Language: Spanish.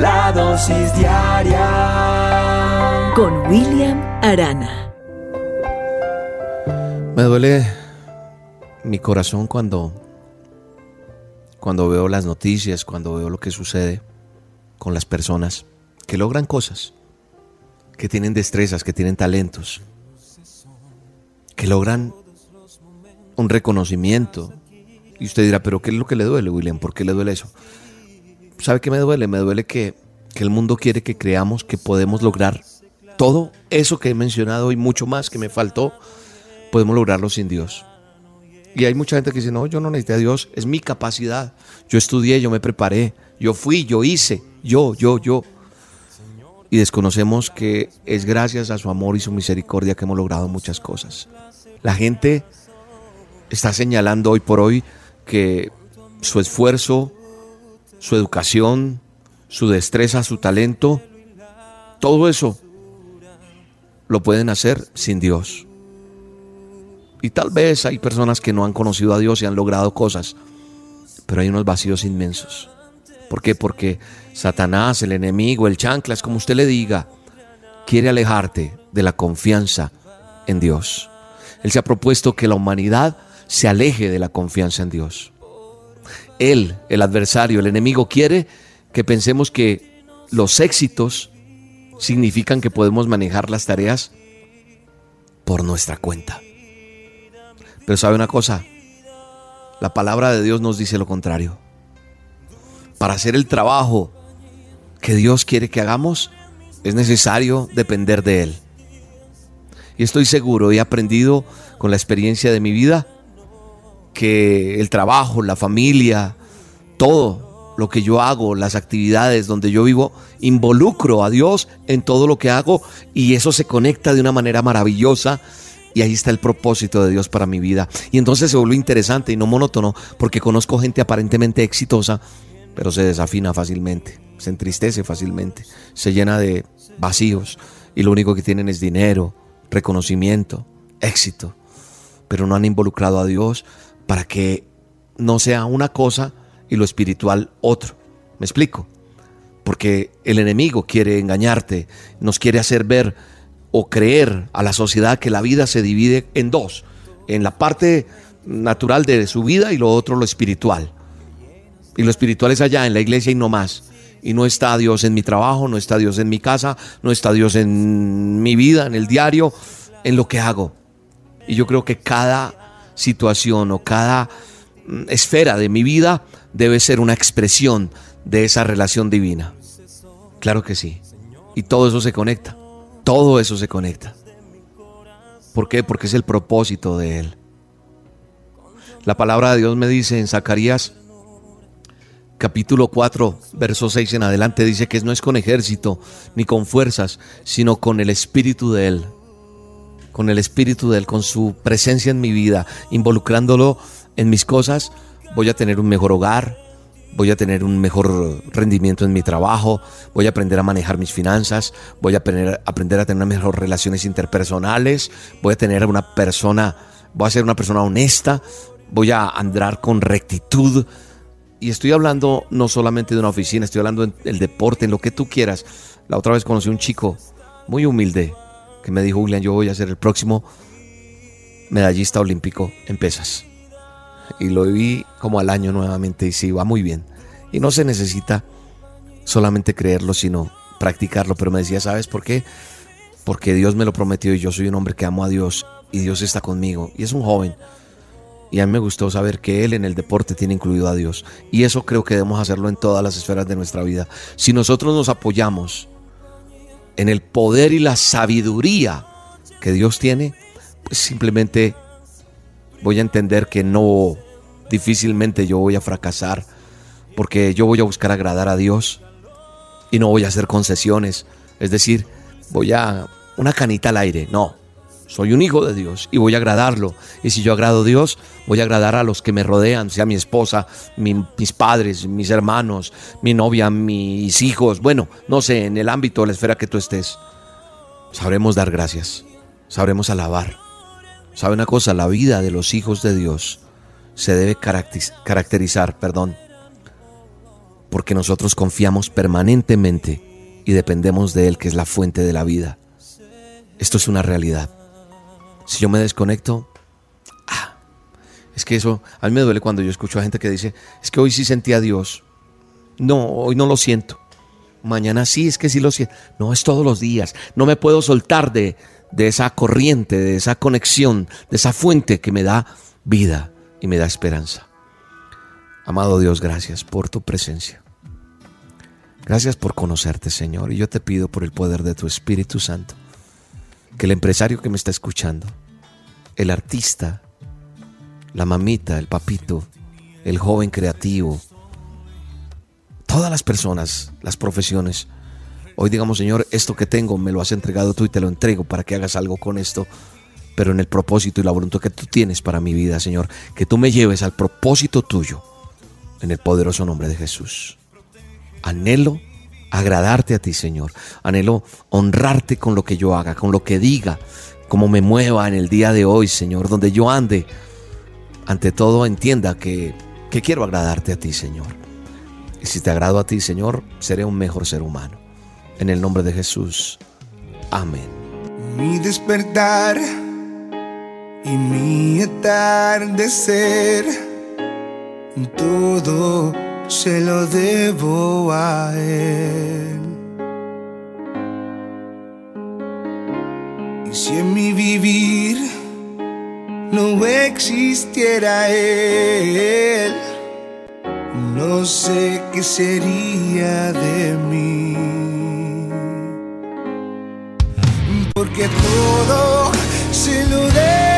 La dosis diaria con William Arana. Me duele mi corazón cuando cuando veo las noticias, cuando veo lo que sucede con las personas que logran cosas, que tienen destrezas, que tienen talentos, que logran un reconocimiento. Y usted dirá, pero ¿qué es lo que le duele, William? ¿Por qué le duele eso? ¿Sabe qué me duele? Me duele que, que el mundo quiere que creamos que podemos lograr todo eso que he mencionado y mucho más que me faltó, podemos lograrlo sin Dios. Y hay mucha gente que dice, no, yo no necesité a Dios, es mi capacidad. Yo estudié, yo me preparé, yo fui, yo hice, yo, yo, yo. Y desconocemos que es gracias a su amor y su misericordia que hemos logrado muchas cosas. La gente está señalando hoy por hoy que su esfuerzo, su educación, su destreza, su talento, todo eso lo pueden hacer sin Dios. Y tal vez hay personas que no han conocido a Dios y han logrado cosas, pero hay unos vacíos inmensos. ¿Por qué? Porque Satanás, el enemigo, el chanclas, como usted le diga, quiere alejarte de la confianza en Dios. Él se ha propuesto que la humanidad se aleje de la confianza en Dios. Él, el adversario, el enemigo, quiere que pensemos que los éxitos significan que podemos manejar las tareas por nuestra cuenta. Pero sabe una cosa, la palabra de Dios nos dice lo contrario. Para hacer el trabajo que Dios quiere que hagamos, es necesario depender de Él. Y estoy seguro, he aprendido con la experiencia de mi vida que el trabajo, la familia, todo lo que yo hago, las actividades donde yo vivo, involucro a Dios en todo lo que hago y eso se conecta de una manera maravillosa y ahí está el propósito de Dios para mi vida. Y entonces se vuelve interesante y no monótono porque conozco gente aparentemente exitosa, pero se desafina fácilmente, se entristece fácilmente, se llena de vacíos y lo único que tienen es dinero, reconocimiento, éxito, pero no han involucrado a Dios para que no sea una cosa y lo espiritual otro. ¿Me explico? Porque el enemigo quiere engañarte, nos quiere hacer ver o creer a la sociedad que la vida se divide en dos, en la parte natural de su vida y lo otro lo espiritual. Y lo espiritual es allá, en la iglesia y no más. Y no está Dios en mi trabajo, no está Dios en mi casa, no está Dios en mi vida, en el diario, en lo que hago. Y yo creo que cada situación o cada mm, esfera de mi vida debe ser una expresión de esa relación divina. Claro que sí. Y todo eso se conecta. Todo eso se conecta. ¿Por qué? Porque es el propósito de Él. La palabra de Dios me dice en Zacarías capítulo 4, verso 6 en adelante, dice que no es con ejército ni con fuerzas, sino con el Espíritu de Él. Con el Espíritu de Él, con su presencia en mi vida, involucrándolo en mis cosas, voy a tener un mejor hogar, voy a tener un mejor rendimiento en mi trabajo, voy a aprender a manejar mis finanzas, voy a aprender, aprender a tener mejores relaciones interpersonales, voy a tener una persona, voy a ser una persona honesta, voy a andar con rectitud. Y estoy hablando no solamente de una oficina, estoy hablando del deporte, en lo que tú quieras. La otra vez conocí a un chico muy humilde que me dijo, William, yo voy a ser el próximo medallista olímpico en pesas y lo vi como al año nuevamente y sí, va muy bien. Y no se necesita solamente creerlo, sino practicarlo. Pero me decía, ¿sabes por qué? Porque Dios me lo prometió y yo soy un hombre que amo a Dios y Dios está conmigo. Y es un joven. Y a mí me gustó saber que él en el deporte tiene incluido a Dios. Y eso creo que debemos hacerlo en todas las esferas de nuestra vida. Si nosotros nos apoyamos en el poder y la sabiduría que Dios tiene, pues simplemente voy a entender que no difícilmente yo voy a fracasar porque yo voy a buscar agradar a Dios y no voy a hacer concesiones. Es decir, voy a una canita al aire. No, soy un hijo de Dios y voy a agradarlo. Y si yo agrado a Dios, voy a agradar a los que me rodean, sea mi esposa, mis padres, mis hermanos, mi novia, mis hijos. Bueno, no sé, en el ámbito, la esfera que tú estés. Sabremos dar gracias, sabremos alabar. ¿Sabe una cosa? La vida de los hijos de Dios se debe caracterizar, perdón, porque nosotros confiamos permanentemente y dependemos de Él, que es la fuente de la vida. Esto es una realidad. Si yo me desconecto, ah, es que eso, a mí me duele cuando yo escucho a gente que dice, es que hoy sí sentí a Dios. No, hoy no lo siento. Mañana sí, es que sí lo siento. No, es todos los días. No me puedo soltar de, de esa corriente, de esa conexión, de esa fuente que me da vida y me da esperanza. Amado Dios, gracias por tu presencia. Gracias por conocerte, Señor. Y yo te pido por el poder de tu Espíritu Santo, que el empresario que me está escuchando, el artista, la mamita, el papito, el joven creativo, todas las personas, las profesiones, hoy digamos, Señor, esto que tengo me lo has entregado tú y te lo entrego para que hagas algo con esto pero en el propósito y la voluntad que tú tienes para mi vida, Señor, que tú me lleves al propósito tuyo en el poderoso nombre de Jesús. Anhelo agradarte a ti, Señor. Anhelo honrarte con lo que yo haga, con lo que diga, como me mueva en el día de hoy, Señor, donde yo ande. Ante todo, entienda que, que quiero agradarte a ti, Señor. Y si te agrado a ti, Señor, seré un mejor ser humano. En el nombre de Jesús. Amén. Mi despertar y mi ser todo se lo debo a Él. Y si en mi vivir no existiera Él, no sé qué sería de mí. Porque todo se lo debo